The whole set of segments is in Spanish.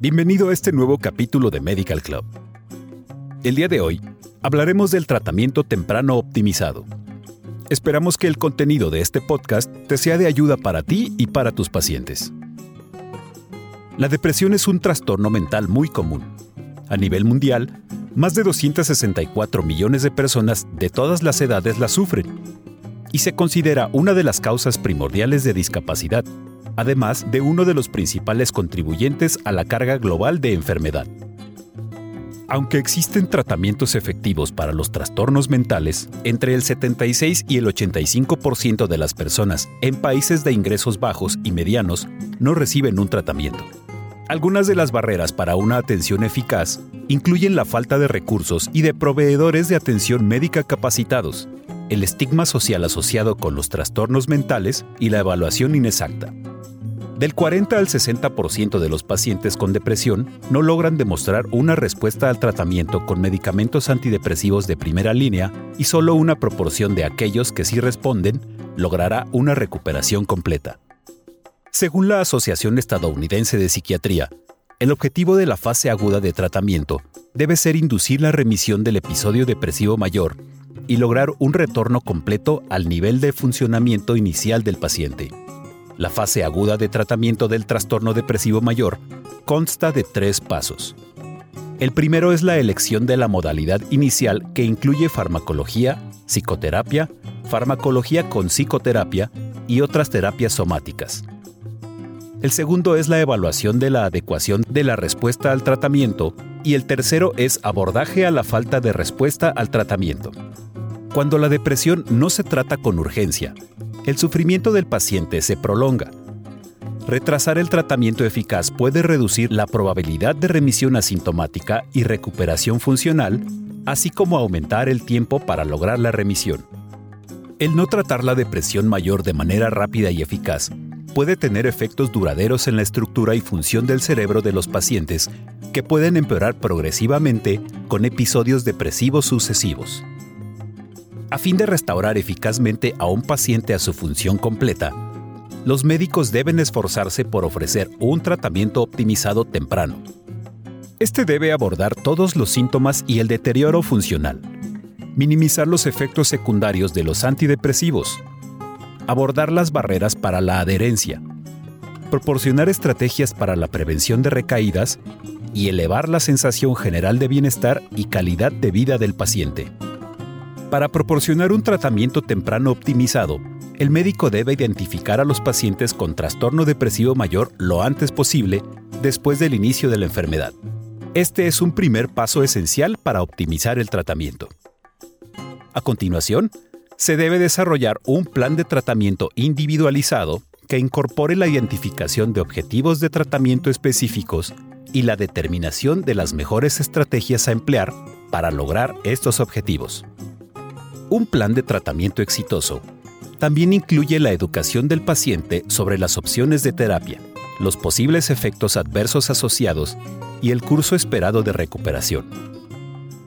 Bienvenido a este nuevo capítulo de Medical Club. El día de hoy hablaremos del tratamiento temprano optimizado. Esperamos que el contenido de este podcast te sea de ayuda para ti y para tus pacientes. La depresión es un trastorno mental muy común. A nivel mundial, más de 264 millones de personas de todas las edades la sufren y se considera una de las causas primordiales de discapacidad además de uno de los principales contribuyentes a la carga global de enfermedad. Aunque existen tratamientos efectivos para los trastornos mentales, entre el 76 y el 85% de las personas en países de ingresos bajos y medianos no reciben un tratamiento. Algunas de las barreras para una atención eficaz incluyen la falta de recursos y de proveedores de atención médica capacitados, el estigma social asociado con los trastornos mentales y la evaluación inexacta. Del 40 al 60% de los pacientes con depresión no logran demostrar una respuesta al tratamiento con medicamentos antidepresivos de primera línea y solo una proporción de aquellos que sí responden logrará una recuperación completa. Según la Asociación Estadounidense de Psiquiatría, el objetivo de la fase aguda de tratamiento debe ser inducir la remisión del episodio depresivo mayor y lograr un retorno completo al nivel de funcionamiento inicial del paciente. La fase aguda de tratamiento del trastorno depresivo mayor consta de tres pasos. El primero es la elección de la modalidad inicial que incluye farmacología, psicoterapia, farmacología con psicoterapia y otras terapias somáticas. El segundo es la evaluación de la adecuación de la respuesta al tratamiento y el tercero es abordaje a la falta de respuesta al tratamiento. Cuando la depresión no se trata con urgencia, el sufrimiento del paciente se prolonga. Retrasar el tratamiento eficaz puede reducir la probabilidad de remisión asintomática y recuperación funcional, así como aumentar el tiempo para lograr la remisión. El no tratar la depresión mayor de manera rápida y eficaz puede tener efectos duraderos en la estructura y función del cerebro de los pacientes que pueden empeorar progresivamente con episodios depresivos sucesivos. A fin de restaurar eficazmente a un paciente a su función completa, los médicos deben esforzarse por ofrecer un tratamiento optimizado temprano. Este debe abordar todos los síntomas y el deterioro funcional, minimizar los efectos secundarios de los antidepresivos, abordar las barreras para la adherencia, proporcionar estrategias para la prevención de recaídas y elevar la sensación general de bienestar y calidad de vida del paciente. Para proporcionar un tratamiento temprano optimizado, el médico debe identificar a los pacientes con trastorno depresivo mayor lo antes posible después del inicio de la enfermedad. Este es un primer paso esencial para optimizar el tratamiento. A continuación, se debe desarrollar un plan de tratamiento individualizado que incorpore la identificación de objetivos de tratamiento específicos y la determinación de las mejores estrategias a emplear para lograr estos objetivos. Un plan de tratamiento exitoso también incluye la educación del paciente sobre las opciones de terapia, los posibles efectos adversos asociados y el curso esperado de recuperación.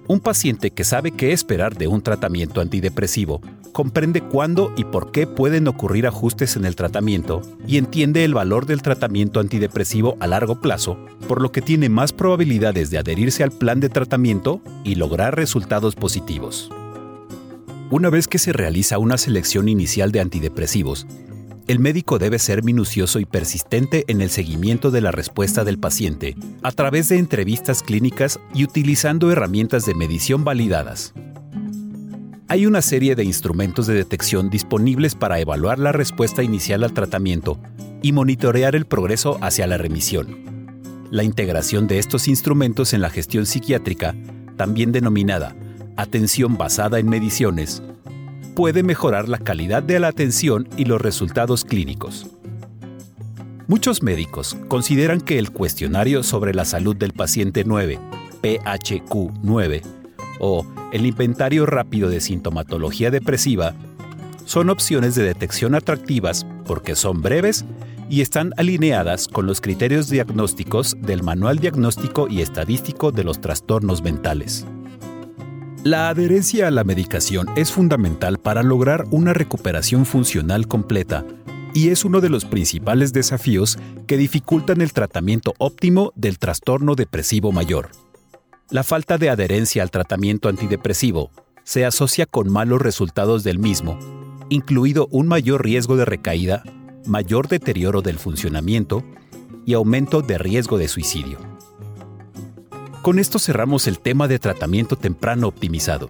Un paciente que sabe qué esperar de un tratamiento antidepresivo comprende cuándo y por qué pueden ocurrir ajustes en el tratamiento y entiende el valor del tratamiento antidepresivo a largo plazo, por lo que tiene más probabilidades de adherirse al plan de tratamiento y lograr resultados positivos. Una vez que se realiza una selección inicial de antidepresivos, el médico debe ser minucioso y persistente en el seguimiento de la respuesta del paciente a través de entrevistas clínicas y utilizando herramientas de medición validadas. Hay una serie de instrumentos de detección disponibles para evaluar la respuesta inicial al tratamiento y monitorear el progreso hacia la remisión. La integración de estos instrumentos en la gestión psiquiátrica, también denominada atención basada en mediciones, puede mejorar la calidad de la atención y los resultados clínicos. Muchos médicos consideran que el cuestionario sobre la salud del paciente 9, PHQ-9, o el inventario rápido de sintomatología depresiva, son opciones de detección atractivas porque son breves y están alineadas con los criterios diagnósticos del Manual Diagnóstico y Estadístico de los Trastornos Mentales. La adherencia a la medicación es fundamental para lograr una recuperación funcional completa y es uno de los principales desafíos que dificultan el tratamiento óptimo del trastorno depresivo mayor. La falta de adherencia al tratamiento antidepresivo se asocia con malos resultados del mismo, incluido un mayor riesgo de recaída, mayor deterioro del funcionamiento y aumento de riesgo de suicidio. Con esto cerramos el tema de tratamiento temprano optimizado.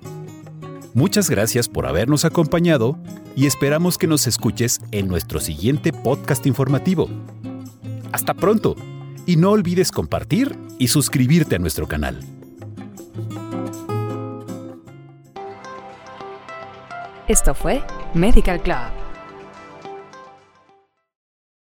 Muchas gracias por habernos acompañado y esperamos que nos escuches en nuestro siguiente podcast informativo. Hasta pronto y no olvides compartir y suscribirte a nuestro canal. Esto fue Medical Club